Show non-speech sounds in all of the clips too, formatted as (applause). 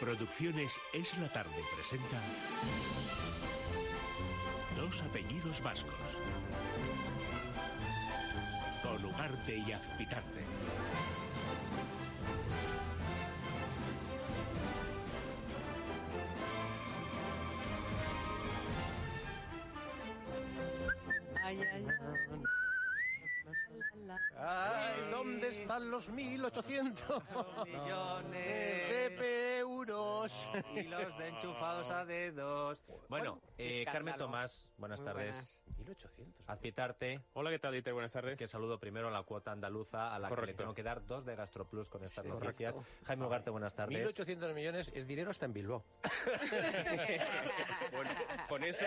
Producciones Es la Tarde presenta Dos apellidos vascos. Con Ugarte y Azpitarte. Ay, ay, ay. Ay, ¿dónde están los 1800 millones de euros? y los de enchufados a dedos. Bueno, eh, escándalo. Carmen Tomás, buenas Muy tardes. 1800. Azpitarte, Hola, ¿qué tal, Dieter? Buenas tardes. que saludo primero a la cuota andaluza, a la que le Correcto. tengo que dar dos de GastroPlus con estas Sí, noticias. correcto. Jaime Ugarte, buenas tardes. 1800 millones es dinero hasta en Bilbao. (laughs) bueno, con eso,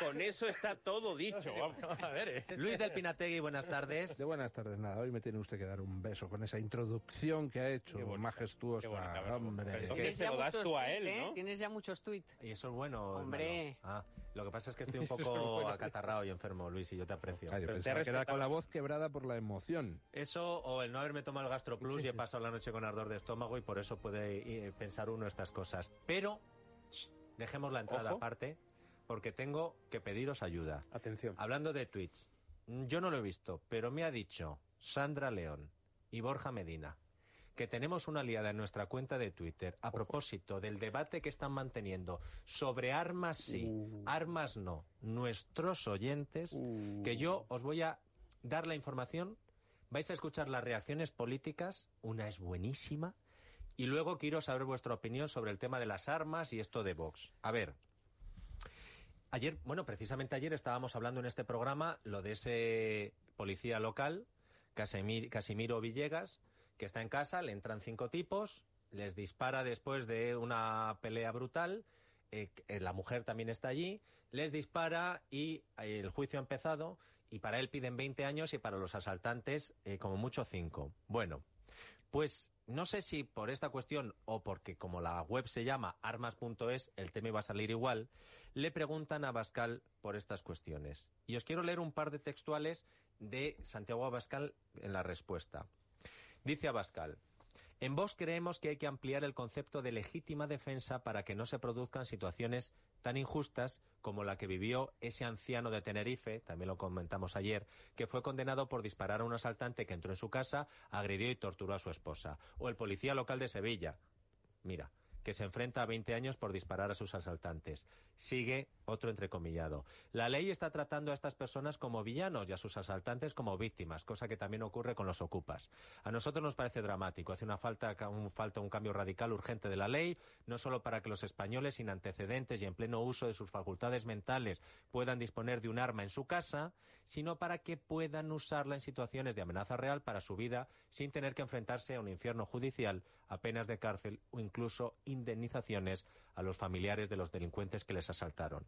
con eso está todo dicho. vamos. (laughs) A ver, eh. Luis del Pinategui, buenas tardes. De buenas tardes, nada. Hoy me tiene usted que dar un beso con esa introducción que ha hecho, Qué bonita, majestuosa, qué bonita, hombre. Es que se ya lo das tú a él, ¿eh? ¿no? Tienes ya muchos tweets. ¿Y eso es bueno? es Hombre. Ah, lo que pasa es que estoy un (laughs) poco acatarrado y enfermo, Luis, y yo te aprecio. Ah, yo Pero pensaba te que era respetaba. con la voz quebrada por la emoción. Eso o el no haberme tomado el GastroPlus y he pasado la noche con ardor de estómago y por eso puede eh, pensar uno estas cosas. Pero ch, dejemos la entrada Ojo. aparte porque tengo que pediros ayuda. Atención. Hablando de tweets, mm, yo no lo he visto, pero me ha dicho Sandra León y Borja Medina que tenemos una aliada en nuestra cuenta de Twitter a propósito del debate que están manteniendo sobre armas sí, armas no, nuestros oyentes, que yo os voy a dar la información, vais a escuchar las reacciones políticas, una es buenísima, y luego quiero saber vuestra opinión sobre el tema de las armas y esto de Vox. A ver, Ayer, bueno, precisamente ayer estábamos hablando en este programa lo de ese policía local, Casimir- Casimiro Villegas, que está en casa, le entran cinco tipos, les dispara después de una pelea brutal, eh, eh, la mujer también está allí, les dispara y eh, el juicio ha empezado y para él piden 20 años y para los asaltantes como mucho 5. Bueno, pues no sé si por esta cuestión o porque como la web se llama armas.es, el tema iba a salir igual, le preguntan a Bascal por estas cuestiones. Y os quiero leer un par de textuales de Santiago Abascal en la respuesta. Dice Abascal, en Vox creemos que hay que ampliar el concepto de legítima defensa para que no se produzcan situaciones tan injustas como la que vivió ese anciano de Tenerife, también lo comentamos ayer, que fue condenado por disparar a un asaltante que entró en su casa, agredió y torturó a su esposa. O el policía local de Sevilla, mira, que se enfrenta a 20 años por disparar a sus asaltantes. Sigue otro entrecomillado. La ley está tratando a estas personas como villanos y a sus asaltantes como víctimas, cosa que también ocurre con los ocupas. A nosotros nos parece dramático. Hace una falta, un, falta un cambio radical urgente de la ley, no solo para que los españoles sin antecedentes y en pleno uso de sus facultades mentales puedan disponer de un arma en su casa, sino para que puedan usarla en situaciones de amenaza real para su vida sin tener que enfrentarse a un infierno judicial, a penas de cárcel o incluso indemnizaciones a los familiares de los delincuentes que les asaltaron.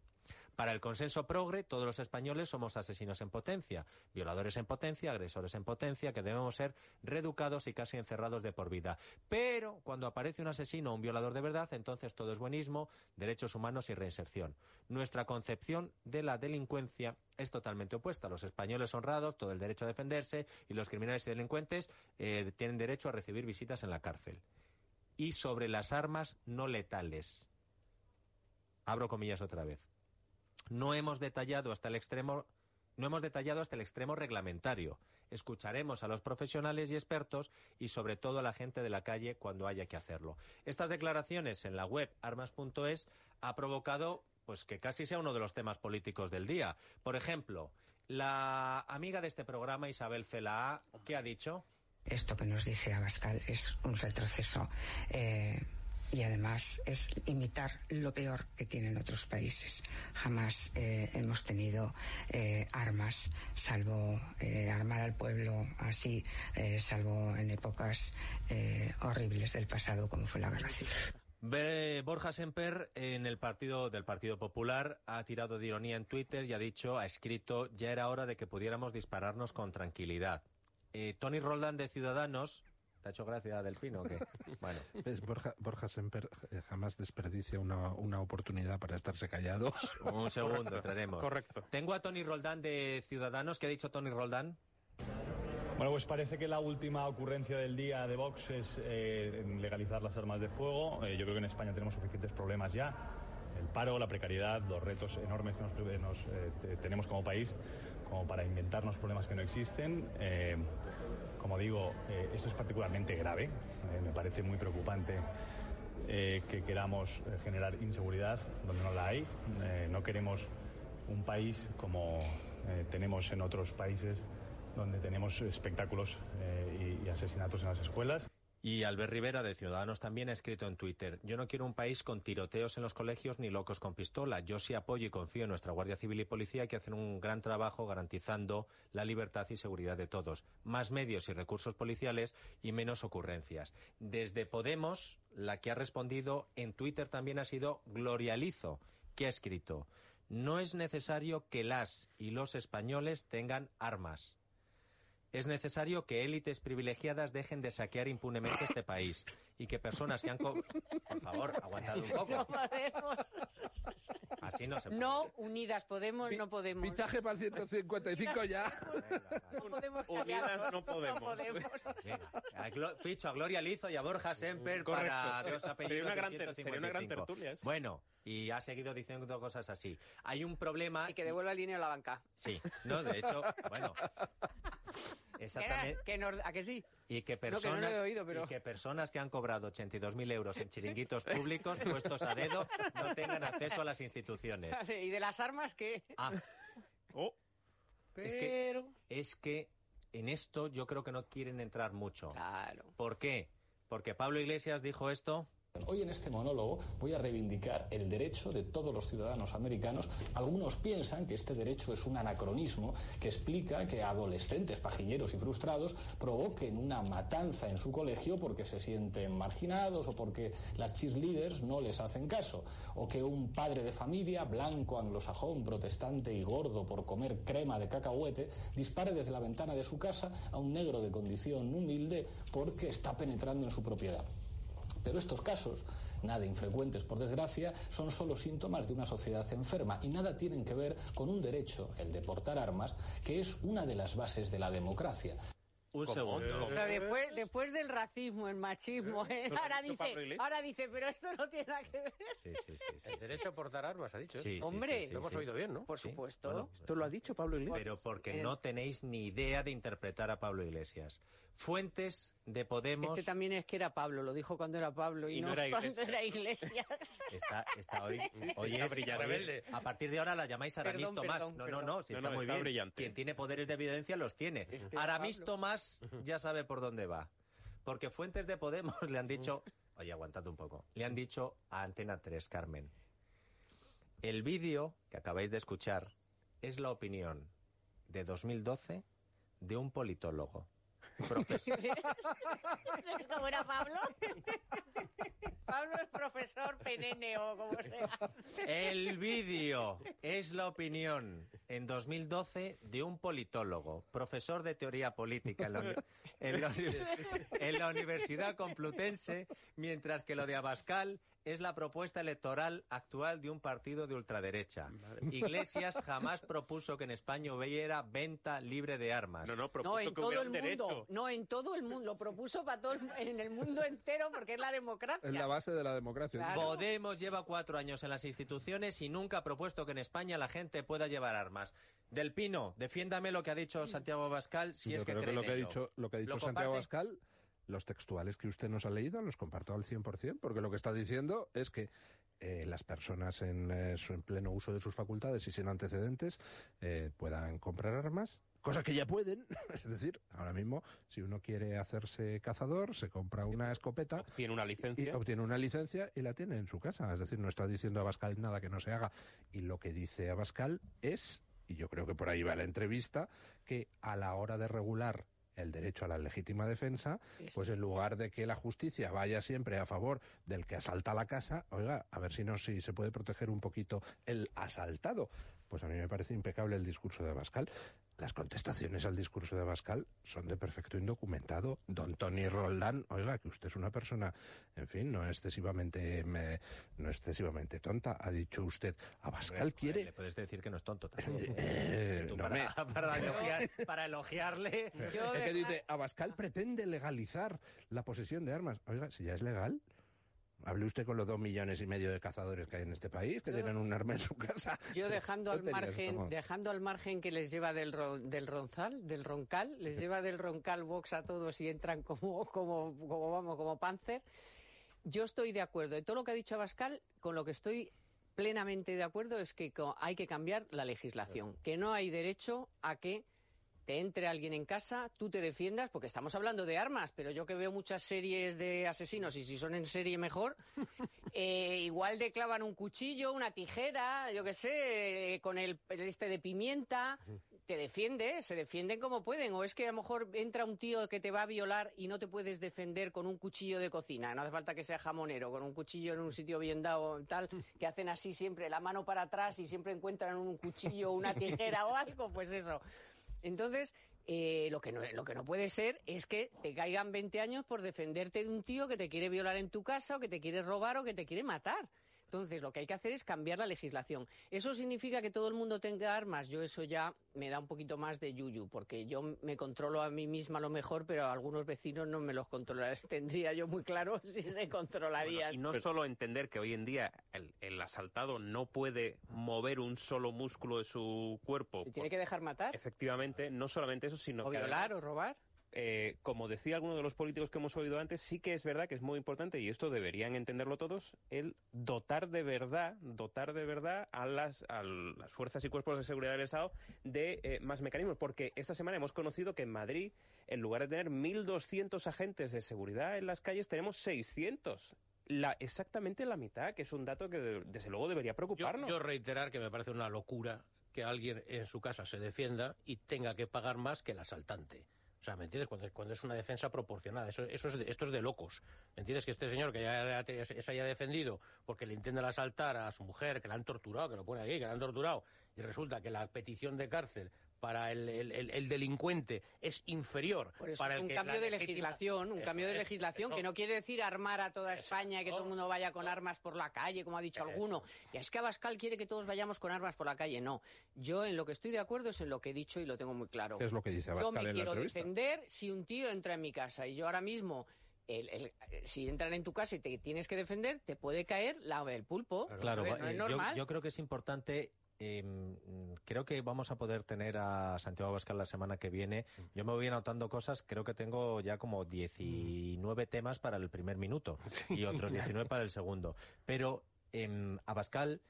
Para el consenso progre, todos los españoles somos asesinos en potencia, violadores en potencia, agresores en potencia, que debemos ser reeducados y casi encerrados de por vida. Pero cuando aparece un asesino o un violador de verdad, entonces todo es buenismo, derechos humanos y reinserción. Nuestra concepción de la delincuencia es totalmente opuesta. Los españoles honrados, todo el derecho a defenderse, y los criminales y delincuentes eh, tienen derecho a recibir visitas en la cárcel. Y sobre las armas no letales. Abro comillas otra vez no hemos detallado hasta el extremo no hemos detallado hasta el extremo reglamentario. Escucharemos a los profesionales y expertos y sobre todo a la gente de la calle cuando haya que hacerlo. Estas declaraciones en la web armas.es ha provocado pues que casi sea uno de los temas políticos del día. Por ejemplo, la amiga de este programa Isabel Celaá, ¿qué ha dicho? Esto que nos dice Abascal es un retroceso eh, y además es imitar lo peor que tienen otros países. Jamás eh, hemos tenido eh, armas, salvo armar al pueblo así, salvo en épocas horribles del pasado como fue la guerra civil. Ve- Borja Semper en el partido del Partido Popular ha tirado de ironía en Twitter y ha dicho, ha escrito, ya era hora de que pudiéramos dispararnos con tranquilidad. Eh, Tony Roldán de Ciudadanos, ¿te ha hecho gracia Delfino o qué? (laughs) Bueno, ¿Ves? Borja, Borja Semper eh, jamás desperdicia una, una oportunidad para estarse callado. un segundo, (laughs) entraremos. Correcto. Tengo a Tony Roldán de Ciudadanos, ¿qué ha dicho Tony Roldán? Bueno, pues parece que la última ocurrencia del día de Vox es eh, legalizar las armas de fuego. Eh, yo creo que en España tenemos suficientes problemas ya. El paro, la precariedad, los retos enormes que nos, eh, tenemos como país como para inventarnos problemas que no existen. Como digo, esto es particularmente grave. me parece muy preocupante que queramos generar inseguridad donde no la hay. no queremos un país como tenemos en otros países donde tenemos espectáculos y, y asesinatos en las escuelas. Y Albert Rivera de Ciudadanos también ha escrito en Twitter, yo no quiero un país con tiroteos en los colegios ni locos con pistola. Yo sí apoyo y confío en nuestra Guardia Civil y Policía que hacen un gran trabajo garantizando la libertad y seguridad de todos. Más medios y recursos policiales y menos ocurrencias. Desde Podemos, la que ha respondido en Twitter también ha sido Gloria Lizo, que ha escrito, no es necesario que las y los españoles tengan armas es necesario que élites privilegiadas dejen de saquear impunemente este país y que personas que han... Por favor, aguantad un poco. No podemos. Así no se puede. No, unidas podemos, no podemos. Fichaje para el 155 ya. No podemos Unidas no podemos. No podemos. Venga, a Glo- ficho a Gloria Lizo y a Borja Semper Correcto, para dos apellidos Sería una gran ter- sería una gran 155. tertulia eso. Bueno, y ha seguido diciendo cosas así. Hay un problema... Y que devuelva el dinero a la banca. Sí, no, de hecho, (laughs) bueno... Exactamente. Que nos- ¿A que sí? Y que No, que no personas, lo he oído, pero- y que personas que han cobrado 82.000 euros en chiringuitos públicos (laughs) puestos a dedo no tengan acceso a las instituciones. ¿Y de las armas qué? Ah, Oh, es que, es que en esto yo creo que no quieren entrar mucho. Claro. ¿Por qué? Porque Pablo Iglesias dijo esto. Hoy en este monólogo voy a reivindicar el derecho de todos los ciudadanos americanos. Algunos piensan que este derecho es un anacronismo que explica que adolescentes pajilleros y frustrados provoquen una matanza en su colegio porque se sienten marginados o porque las cheerleaders no les hacen caso. O que un padre de familia, blanco, anglosajón, protestante y gordo por comer crema de cacahuete, dispare desde la ventana de su casa a un negro de condición humilde porque está penetrando en su propiedad. Pero estos casos, nada infrecuentes por desgracia, son solo síntomas de una sociedad enferma y nada tienen que ver con un derecho, el de portar armas, que es una de las bases de la democracia. Un ¿Cómo? segundo. O sea, después, después del racismo, el machismo, ¿eh? ¿Eso lo ha ahora, dice, ahora dice, pero esto no tiene nada que ver. Sí, sí, sí, sí, El sí. derecho a portar armas, ha dicho. ¿eh? Sí, sí, Hombre. sí, sí, Lo hemos sí. oído bien, ¿no? Por Sí, supuesto. bueno, esto lo ha dicho Pablo Iglesias. Pero porque Eh. no tenéis ni idea de interpretar a Pablo Iglesias. Fuentes de Podemos. Este también es que era Pablo, lo dijo cuando era Pablo y, Y no era cuando era Iglesias. (laughs) Está, está hoy, hoy es, brillante. hoy es- a partir de ahora la llamáis Aramis Perdón, Tomás. perdón, no, perdón. no, no, si No, está no, muy está bien. brillante. Quien tiene poderes de evidencia los tiene. que Aramis Pablo- Tomás ya sabe por dónde va. Porque fuentes de Podemos le han dicho, oye, aguantad un poco, le han dicho a Antena 3, Carmen, el vídeo que acabáis de escuchar es la opinión de 2012 de un politólogo. Profesor, (laughs) ¿Cómo era Pablo? Pablo es profesor penene o como sea. El vídeo es la opinión en 2012 de un politólogo, profesor de teoría política en la, en la Universidad Complutense, mientras que lo de Abascal es la propuesta electoral actual de un partido de ultraderecha. Iglesias (laughs) jamás propuso que en España hubiera venta libre de armas. No, no, No, propuso en que todo hubiera el un mundo. No, en todo el mundo. Lo propuso para todo el, en el mundo entero porque es la democracia. Es la base de la democracia. Claro. Podemos lleva cuatro años en las instituciones y nunca ha propuesto que en España la gente pueda llevar armas. Del Pino, defiéndame lo que ha dicho Santiago Abascal si Yo es que creo que lo en que ha dicho, lo que ha dicho ¿Lo Santiago comparte? Los textuales que usted nos ha leído, los comparto al 100%, porque lo que está diciendo es que eh, las personas en, eh, su- en pleno uso de sus facultades y sin antecedentes eh, puedan comprar armas, cosa que ya pueden. (laughs) es decir, ahora mismo, si uno quiere hacerse cazador, se compra una escopeta Tiene una y licencia. obtiene una licencia y la tiene en su casa. Es decir, no está diciendo Abascal nada que no se haga. Y lo que dice Abascal es, y yo creo que por ahí va la entrevista, que a la hora de regular el derecho a la legítima defensa, pues en lugar de que la justicia vaya siempre a favor del que asalta la casa, oiga, a ver si no si se puede proteger un poquito el asaltado. Pues a mí me parece impecable el discurso de Abascal. Las contestaciones al discurso de Abascal son de perfecto indocumentado. Don Tony Roldán, oiga, que usted es una persona, en fin, no excesivamente, me- no excesivamente tonta. Ha dicho usted, Abascal quiere... Le puedes decir que no es tonto (laughs) también. Eh, no para, me- (laughs) para elogiar- para elogiarle. Yo es que dice, Abascal pretende legalizar la posesión de armas. Oiga, si ya es legal. Hable usted con los dos millones y medio de cazadores que hay en este país, que tienen un arma en su casa. (laughs) Yo dejando al margen, dejando al margen que les lleva del, ro- del ronzal, del roncal, les lleva del roncal box a todos y entran como, como, como vamos, como panzer. Yo estoy de acuerdo. De todo lo que ha dicho Abascal, con lo que estoy plenamente de acuerdo es que hay que cambiar la legislación, que no hay derecho a que te entre alguien en casa, tú te defiendas, porque estamos hablando de armas, pero yo que veo muchas series de asesinos y si son en serie mejor, (laughs) eh, igual te clavan un cuchillo, una tijera, yo qué sé, eh, con el, este de pimienta, te defiendes, se defienden como pueden, o es que a lo mejor entra un tío que te va a violar y no te puedes defender con un cuchillo de cocina, no hace falta que sea jamonero, con un cuchillo en un sitio bien dado, tal, (laughs) que hacen así siempre, la mano para atrás y siempre encuentran un cuchillo, una tijera o algo, pues eso. Entonces, eh, lo, que no, lo que no puede ser es que te caigan 20 años por defenderte de un tío que te quiere violar en tu casa o que te quiere robar o que te quiere matar. Entonces, lo que hay que hacer es cambiar la legislación. ¿Eso significa que todo el mundo tenga armas? Yo eso ya me da un poquito más de yuyu, porque yo me controlo a mí misma a lo mejor, pero a algunos vecinos no me los controlaré. (laughs) Tendría yo muy claro si se controlarían. Y no solo entender que hoy en día el, el asaltado no puede mover un solo músculo de su cuerpo. Se tiene que dejar matar, Efectivamente, no solamente eso, sino o que violar, además, o robar. Eh, como decía alguno de los políticos que hemos oído antes, sí que es verdad que es muy importante, y esto deberían entenderlo todos, el dotar de verdad, dotar de verdad a las, a las fuerzas y cuerpos de seguridad del Estado de eh, más mecanismos. Porque esta semana hemos conocido que en Madrid, en lugar de tener 1.200 agentes de seguridad en las calles, tenemos 600. La, exactamente la mitad, que es un dato que de- desde luego debería Yo, preocuparnos. yo reiterar que me parece una locura que alguien en su casa se defienda y tenga que pagar más que el asaltante. O sea, ¿me entiendes? Cuando, es una defensa proporcionada. Eso, eso es esto es de locos. ¿Me entiendes? Que este señor que ya se haya defendido porque le intentan asaltar a su mujer, que la han torturado, que lo pone aquí, que la han torturado, y resulta que la petición de cárcel para el, el- el- el delincuente es inferior Por eso para es el un que cambio de legislación, un Eso cambio de legislación eso. que no quiere decir armar a toda Eso. España y que todo el mundo vaya con armas por la calle, como ha dicho alguno. Y es que Abascal quiere que todos vayamos con armas por la calle. No, yo en lo que estoy de acuerdo es en lo que he dicho y lo tengo muy claro. ¿Qué es lo que dice Yo Abascal me en la quiero entrevista? defender si un tío entra en mi casa y yo ahora mismo... el- el- si entran en tu casa y te tienes que defender, te puede caer la del pulpo. Claro, A ver, no eh, es yo, normal. yo creo que es importante. Eh, creo que vamos a poder tener a Santiago Abascal la semana que viene. Yo me voy anotando cosas. Creo que tengo ya como 19 temas para el primer minuto (laughs) y otros 19 para el segundo. Pero em, Abascal,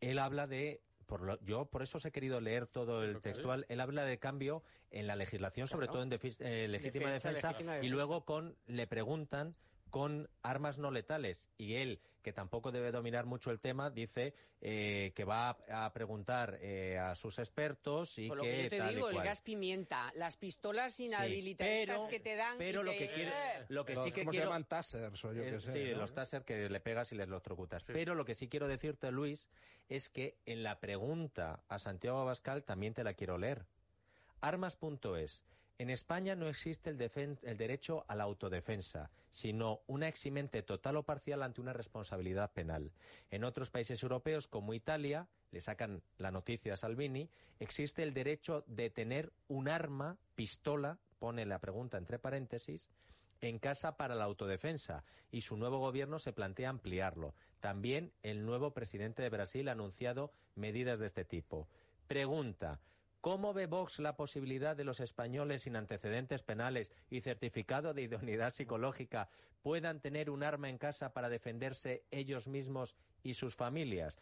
él habla de. Por lo- yo por eso os he querido leer todo el textual. Él habla de cambio en la legislación, sobre todo en defi- eh, legítima Defensa, defensa, legítima y defensa. luego con le preguntan con armas no letales y él que tampoco debe dominar mucho el tema dice eh, que va a, a preguntar eh, a sus expertos y Por lo que, que yo te tal digo, el gas pimienta, las pistolas Sí, inhabilitadas pero- que te dan. pero y lo te- que quiere lo que Los- sí que ¿Cómo quiero se llaman tasers o yo es- qué sé? sí, ¿no? los taser que le pegas y les electrocutas. Pero lo que sí quiero decirte, Luis, es que en la pregunta a Santiago Abascal también te la quiero leer. Armas.es. En España no existe el, derecho a la autodefensa, sino una eximente total o parcial ante una responsabilidad penal. En otros países europeos, como Italia, le sacan la noticia a Salvini, existe el derecho de tener un arma, pistola, pone la pregunta entre paréntesis, en casa para la autodefensa y su nuevo gobierno se plantea ampliarlo. También el nuevo presidente de Brasil ha anunciado medidas de este tipo. Pregunta. ¿Cómo ve Vox la posibilidad de los españoles sin antecedentes penales y certificado de idoneidad psicológica puedan tener un arma en casa para defenderse ellos mismos y sus familias?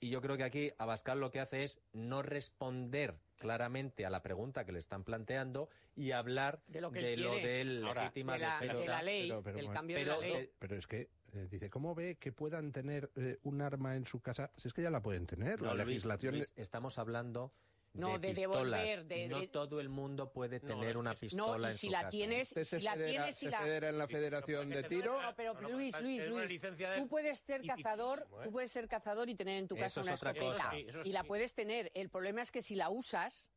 Y yo creo que aquí Abascal lo que hace es no responder claramente a la pregunta que le están planteando y hablar De lo que de él lo de Ahora, legítima de la, defensa. de la ley, Pero- pero del bueno, cambio pero- de la ley. eh, Pero es que eh, dice, ¿cómo ve que puedan tener eh, un arma en su casa? Si es que ya la pueden tener. No, la Luis, legislación. Luis, estamos hablando No, de devolver, de- no de- todo el mundo puede tener una pistola No, y en si su la casa. tienes, se si la federa, tienes, si se la... federa en la Federación de Tiro. No, pero Luis, Luis, Luis, tú puedes ser cazador, ¿eh? tú puedes ser cazador y tener en tu Eso casa es una otra escopeta cosa. Sí, eso y la puedes tener. El problema es que si la usas,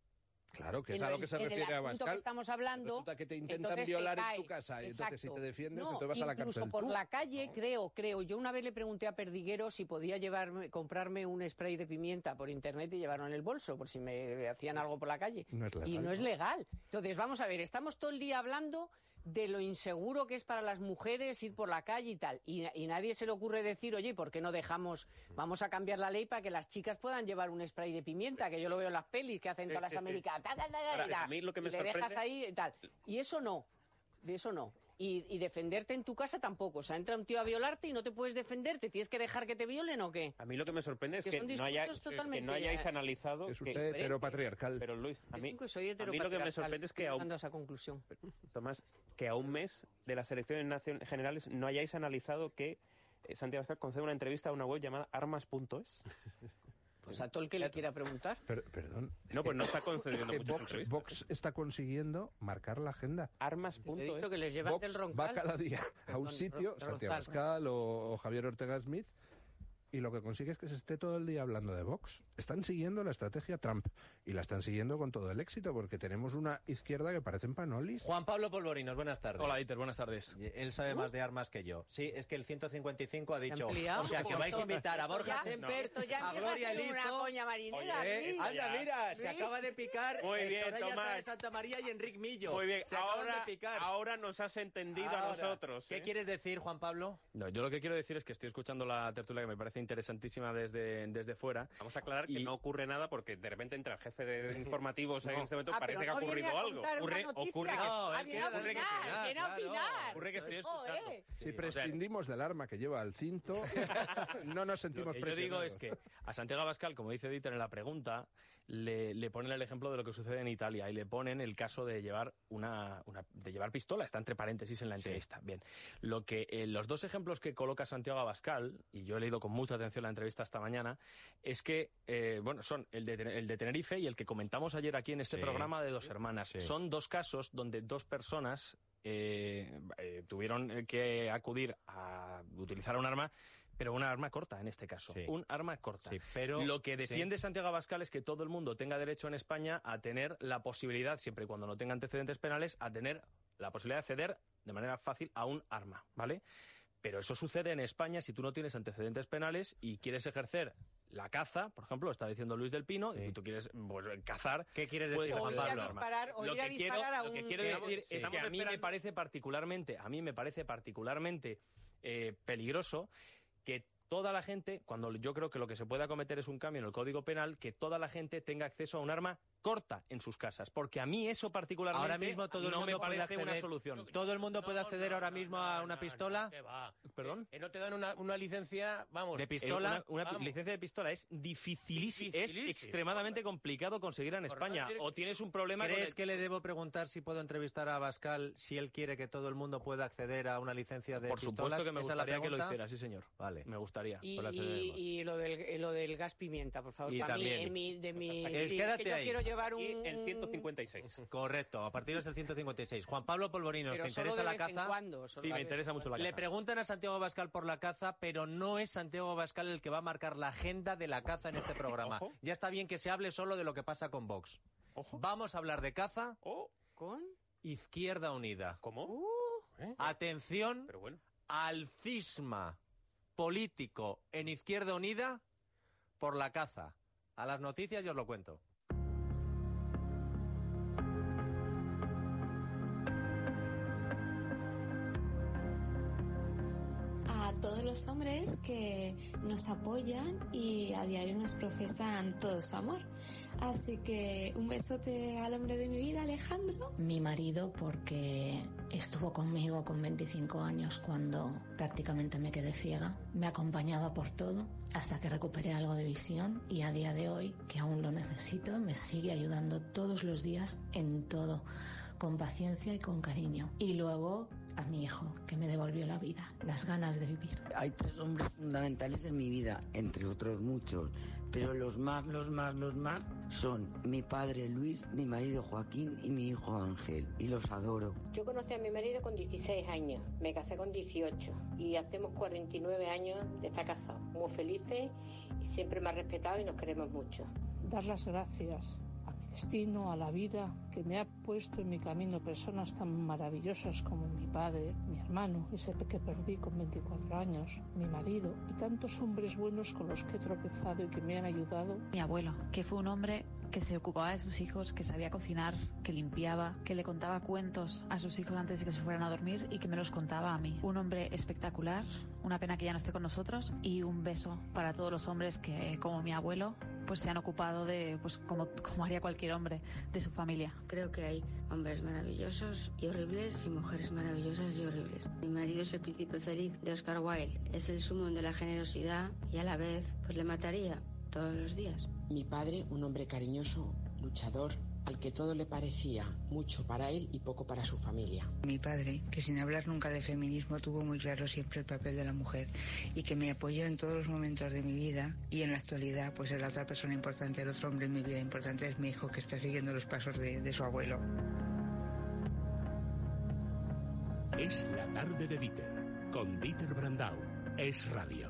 Claro, que es a lo- que se refiere a Abascal. que estamos hablando. Resulta que te intentan te violar en tu casa y entonces si Exacto. te defiendes, No, entonces vas a la incluso cárcel por tú. la calle, creo, creo. Yo una vez le pregunté a Perdiguero si podía llevarme, comprarme un spray de pimienta por internet y llevarlo en el bolso, por si me hacían algo por la calle. No es legal, y no es ¿no? legal. Entonces, vamos a ver, estamos todo el día hablando de lo inseguro que es para las mujeres ir por la calle y tal. Y, y nadie se le ocurre decir, oye, ¿por qué no dejamos, vamos a cambiar la ley para que las chicas puedan llevar un spray de pimienta? Que yo lo veo en las pelis que hacen Sí, todas las sí, sí. americanas. Ahora, tal. a mí lo que me y le dejas ahí y tal. Y eso no, de eso no. Y, y defenderte en tu casa tampoco. O sea, entra un tío a violarte y no te puedes defender. ¿Te tienes que dejar que te violen o qué? A mí lo que me sorprende es Que que, no, haya- que hayáis analizado... Es que- usted heteropatriarcal. Pero Luis, a mí, que soy a mí lo que me sorprende es que a un, llegando a esa conclusión. Tomás, que a un mes de las elecciones generales no hayáis analizado que eh, Santiago Abascal concede una entrevista a una web llamada armas.es. (laughs) Pues a todo el que le quiera preguntar. Per- perdón. No, pues no está concediendo que muchas Vox, está consiguiendo marcar la agenda. Armas.es. He dicho que les llevan Vox del va roncal. cada día a un Perdón, sitio, Santiago. Pascal o, o Javier Ortega Smith, y lo que consigue es que se esté todo el día hablando de Vox. Están siguiendo la estrategia Trump y la están siguiendo con todo el éxito porque tenemos una izquierda que parecen panolis. Juan Pablo Polvorinos, buenas tardes. Hola, Dieter, buenas tardes. Él sabe más de armas que yo. Sí, es que el 155 ha dicho. ampliado. O sea, que vais a invitar a Borja Ya- Semper, ya a Gloria a Elizo. una coña marinera, Oye, Luis. anda, Ya. mira, se Luis. acaba de picar Muy eh, bien, Soraya Tomás. De Santa María y Enrique Millo. Muy bien, Se acaban ahora, de picar. ahora nos has entendido a Ahora, nosotros. ¿Qué ¿eh? quieres decir, Juan Pablo? No, yo lo que quiero decir es que estoy escuchando la tertulia que me parece interesantísima desde, desde fuera. Vamos a aclarar que Y- no ocurre nada porque de repente entra el jefe de (laughs) informativos en No. este momento Ah, parece que ha no ocurrido algo. Ocurre- ocurre que- No, Ah, viene que opinar, viene a claro. opinar. Ocurre que estoy escuchando. Si Sí, o sea, prescindimos del arma que lleva al cinto, (laughs) no nos Lo sentimos que yo digo es que a Santiago Abascal, como dice Dieter en la pregunta, le, le ponen el ejemplo de lo que sucede en Italia y le ponen el caso de llevar una, una- de llevar pistola, está entre paréntesis en la entrevista. Bien, lo que eh, los dos ejemplos que coloca Santiago Abascal y yo he leído con mucha atención la entrevista esta mañana es que eh, bueno son el de, el de Tenerife y el que comentamos ayer aquí en este Sí. programa de dos hermanas. Sí. Son dos casos donde dos personas eh, eh, tuvieron que acudir a utilizar un arma pero una arma corta en este caso. Sí. Un arma corta. Sí, pero Lo que sí. defiende Santiago Abascal es que todo el mundo tenga derecho en España a tener la posibilidad, siempre y cuando no tenga antecedentes penales, a tener la posibilidad de acceder de manera fácil a un arma, ¿vale? Pero eso sucede en España si tú no tienes antecedentes penales y quieres ejercer la caza, por ejemplo, lo está diciendo Luis del Pino, Sí. y tú quieres pues, cazar, ¿Qué quieres decir, O ir a disparar, o lo ir a que quiero, disparar a lo que un- quiero es a mí me parece particularmente, a mí me parece particularmente eh, peligroso que toda la gente, cuando yo creo que lo que se puede acometer es un cambio en el Código Penal, que toda la gente tenga acceso a un arma corta en sus casas, porque a mí eso particularmente Ahora mismo todo el no mundo me puede parece una acceder- solución. ¿Todo el mundo puede acceder ahora mismo a una pistola? ¿Qué va? ¿Perdón? Eh, no te dan una, una licencia, vamos. ¿De Eh, pistola? Una, una licencia de pistola es dificilísimo, es extremadamente complicado conseguirla en Por España. O tienes un problema con ¿Crees el- que le debo preguntar si puedo entrevistar a Abascal si él quiere que todo el mundo pueda acceder a una licencia de Por pistolas? supuesto que me ¿Esa es la gustaría que lo pregunta? hiciera, sí señor. Vale. Me gustaría. Y, la y- cederemos. y lo, del, eh, lo del gas pimienta, por favor. Y para mí, también. en mi- de mi, Es- sí, quédate que yo ahí. quiero llevar un... Y el 156. (laughs) Correcto, a partir del 156. Juan Pablo Polvorinos, pero ¿te solo interesa de la vez en caza? cuando, solo Sí, me interesa mucho la Le caza. preguntan a Santiago Abascal por la caza, pero no es Santiago Abascal el que va a marcar la agenda de la caza en este (laughs) programa. Ojo. Ya está bien que se hable solo de lo que pasa con Vox. Ojo. Vamos a hablar de caza, Oh, ¿Con? Izquierda Unida. ¿Cómo? Uh, Atención Pero bueno. al cisma político en Izquierda Unida por la caza. A las noticias yo os lo cuento. Los hombres que nos apoyan y a diario nos profesan todo su amor. Así que un besote al hombre de mi vida, Alejandro. Mi marido porque estuvo conmigo con 25 años cuando prácticamente me quedé ciega. Me acompañaba por todo hasta que recuperé algo de visión y a día de hoy, que aún lo necesito, me sigue ayudando todos los días en todo, con paciencia y con cariño. Y luego a mi hijo, que me devolvió la vida, las ganas de vivir. Hay tres hombres fundamentales en mi vida, entre otros muchos, pero los más, los más, los más son mi padre Luis, mi marido Joaquín y mi hijo Ángel, y los adoro. Yo conocí a mi marido con 16 años, me casé con 18 y hacemos 49 años de estar casados, muy felices y siempre me ha respetado y nos queremos mucho. Dar las gracias a mi destino, a la vida, que me ha puesto en mi camino personas tan maravillosas como mi padre, mi hermano, ese que perdí con 24 años, mi marido y tantos hombres buenos con los que he tropezado y que me han ayudado. Mi abuelo, que fue un hombre que se ocupaba de sus hijos, que sabía cocinar, que limpiaba, que le contaba cuentos a sus hijos antes de que se fueran a dormir y que me los contaba a mí. Un hombre espectacular, una pena que ya no esté con nosotros y un beso para todos los hombres que, como mi abuelo, pues se han ocupado de, pues como, como haría cualquier hombre, de su familia. Creo que hombres maravillosos y horribles y mujeres maravillosas y horribles. Mi marido es el príncipe feliz de Oscar Wilde, es el sumo de la generosidad y a la vez pues le mataría todos los días. Mi padre, un hombre cariñoso, luchador, al que todo le parecía mucho para él y poco para su familia. Mi padre, que sin hablar nunca de feminismo tuvo muy claro siempre el papel de la mujer y que me apoyó en todos los momentos de mi vida y en la actualidad pues es la otra persona importante, el otro hombre en mi vida importante es mi hijo que está siguiendo los pasos de, de su abuelo. Es la tarde de Dieter, con Dieter Brandau. Es radio.